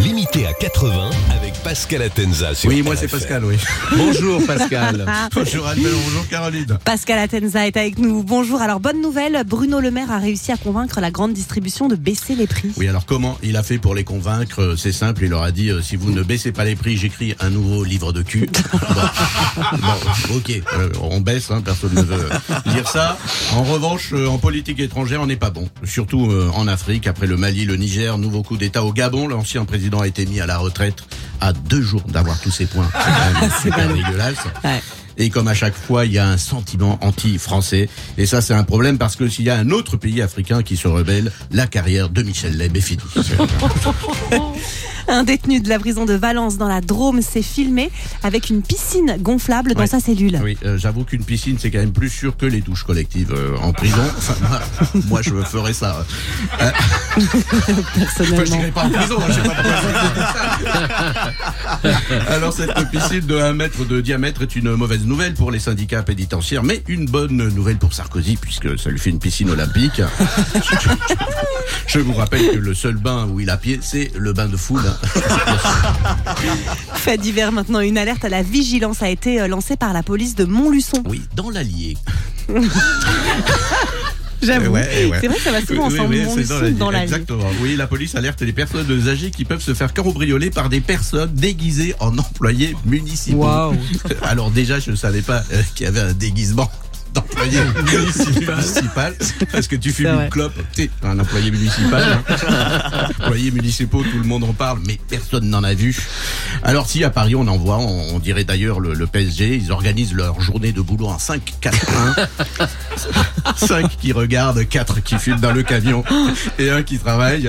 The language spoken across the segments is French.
Limité à 80 avec Pascal Atenza sur Oui, moi c'est. Pascal, oui. Bonjour Pascal. Bonjour Albert, bonjour Caroline. Pascal Atenza est avec nous. Bonjour. Alors, bonne nouvelle, Bruno Le Maire a réussi à convaincre la grande distribution de baisser les prix. Oui, alors comment il a fait pour les convaincre? Euh, C'est simple, il leur a dit euh, si vous ne baissez pas les prix, j'écris un nouveau livre de cul. Bon, Bon, ok, euh, on baisse, hein, personne ne veut dire ça. En revanche, euh, en politique étrangère, on n'est pas bon. Surtout euh, en Afrique, après le Mali, le Niger, nouveau coup d'État au Gabon, l'ancien président a été mis à la retraite à deux jours d'avoir tous ses points. C'est quand même dégueulasse. Ouais. Et comme à chaque fois, il y a un sentiment anti-français. Et ça, c'est un problème parce que s'il y a un autre pays africain qui se rebelle, la carrière de Michel Leb est finie. Un détenu de la prison de Valence dans la Drôme s'est filmé avec une piscine gonflable dans Ouais. sa cellule. Oui, euh, j'avoue qu'une piscine, c'est quand même plus sûr que les douches collectives euh, en prison. Enfin, moi, moi, je ferais ça. Euh, Personnellement. Enfin, je n'irai pas en prison, je sais pas pourquoi. Alors, cette piscine de 1 mètre de diamètre est une mauvaise nouvelle pour les syndicats pénitentiaires, mais une bonne nouvelle pour Sarkozy, puisque ça lui fait une piscine olympique. Je vous rappelle que le seul bain où il a pied, c'est le bain de foule. hein. Fait divers maintenant, une alerte à la vigilance a été euh, lancée par la police de Montluçon. Oui, dans l'Allier. J'avoue. Ouais, ouais. C'est vrai que ça va souvent ensemble, oui, dans la vie. Exactement. Oui, la police alerte les personnes âgées qui peuvent se faire cambrioler par des personnes déguisées en employés municipaux. Waouh. Alors déjà, je ne savais pas euh, qu'il y avait un déguisement d'employé municipal parce que tu fumes une clope, t'es un employé municipal. hein. Employés municipaux, tout le monde en parle, mais personne n'en a vu. Alors si à Paris on en voit, on, on dirait d'ailleurs le, le PSG, ils organisent leur journée de boulot en 5 4 1 5 qui regardent, 4 qui fument dans le camion et un qui travaille.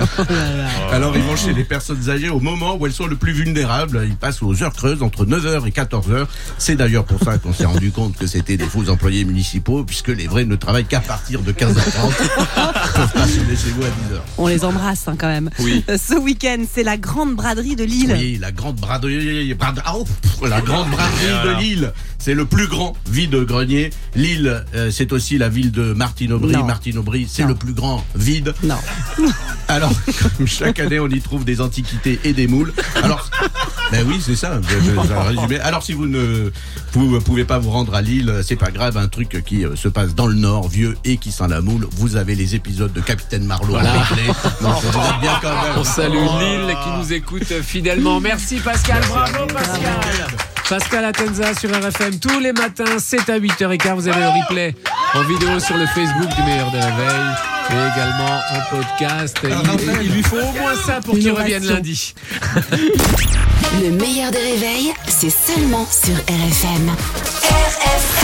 Alors ils vont chez les personnes âgées au moment où elles sont le plus vulnérables. Ils passent aux heures creuses entre 9h et 14h. C'est d'ailleurs pour ça qu'on s'est rendu compte que c'était des faux employés municipaux puisque les vrais ne travaillent qu'à partir de 15h30. Ils peuvent pas sonner chez vous à 10h. On les embrasse hein, quand même. Oui. Ce week-end, c'est la grande braderie de Lille. Oui, la grande braderie, brade- ah, oh, la grande braderie de Lille. C'est le plus grand vide-grenier. Lille, euh, c'est aussi la ville de Martine Aubry. Non. Martine Aubry, c'est le plus grand vide. Non. Alors, comme chaque année, on y trouve des antiquités et des moules. Alors, ben oui, c'est ça. Alors, si vous ne vous pouvez pas vous rendre à Lille, c'est pas grave. Un truc qui euh, se passe dans le Nord, vieux et qui sent la moule. Vous avez les épisodes de Capitaine Marlowe Voilà. Donc, vous êtes bien quand même. On salue Lille qui nous écoute fidèlement. Merci Pascal, bravo Pascal. Pascal Atenza sur RFM tous les matins, 7 à 8h15. Vous avez le replay en vidéo sur le Facebook du meilleur des réveils et également en podcast. Il, il lui faut au moins ça pour qu'il revienne lundi. Le meilleur des réveils, c'est seulement sur RFM. RFM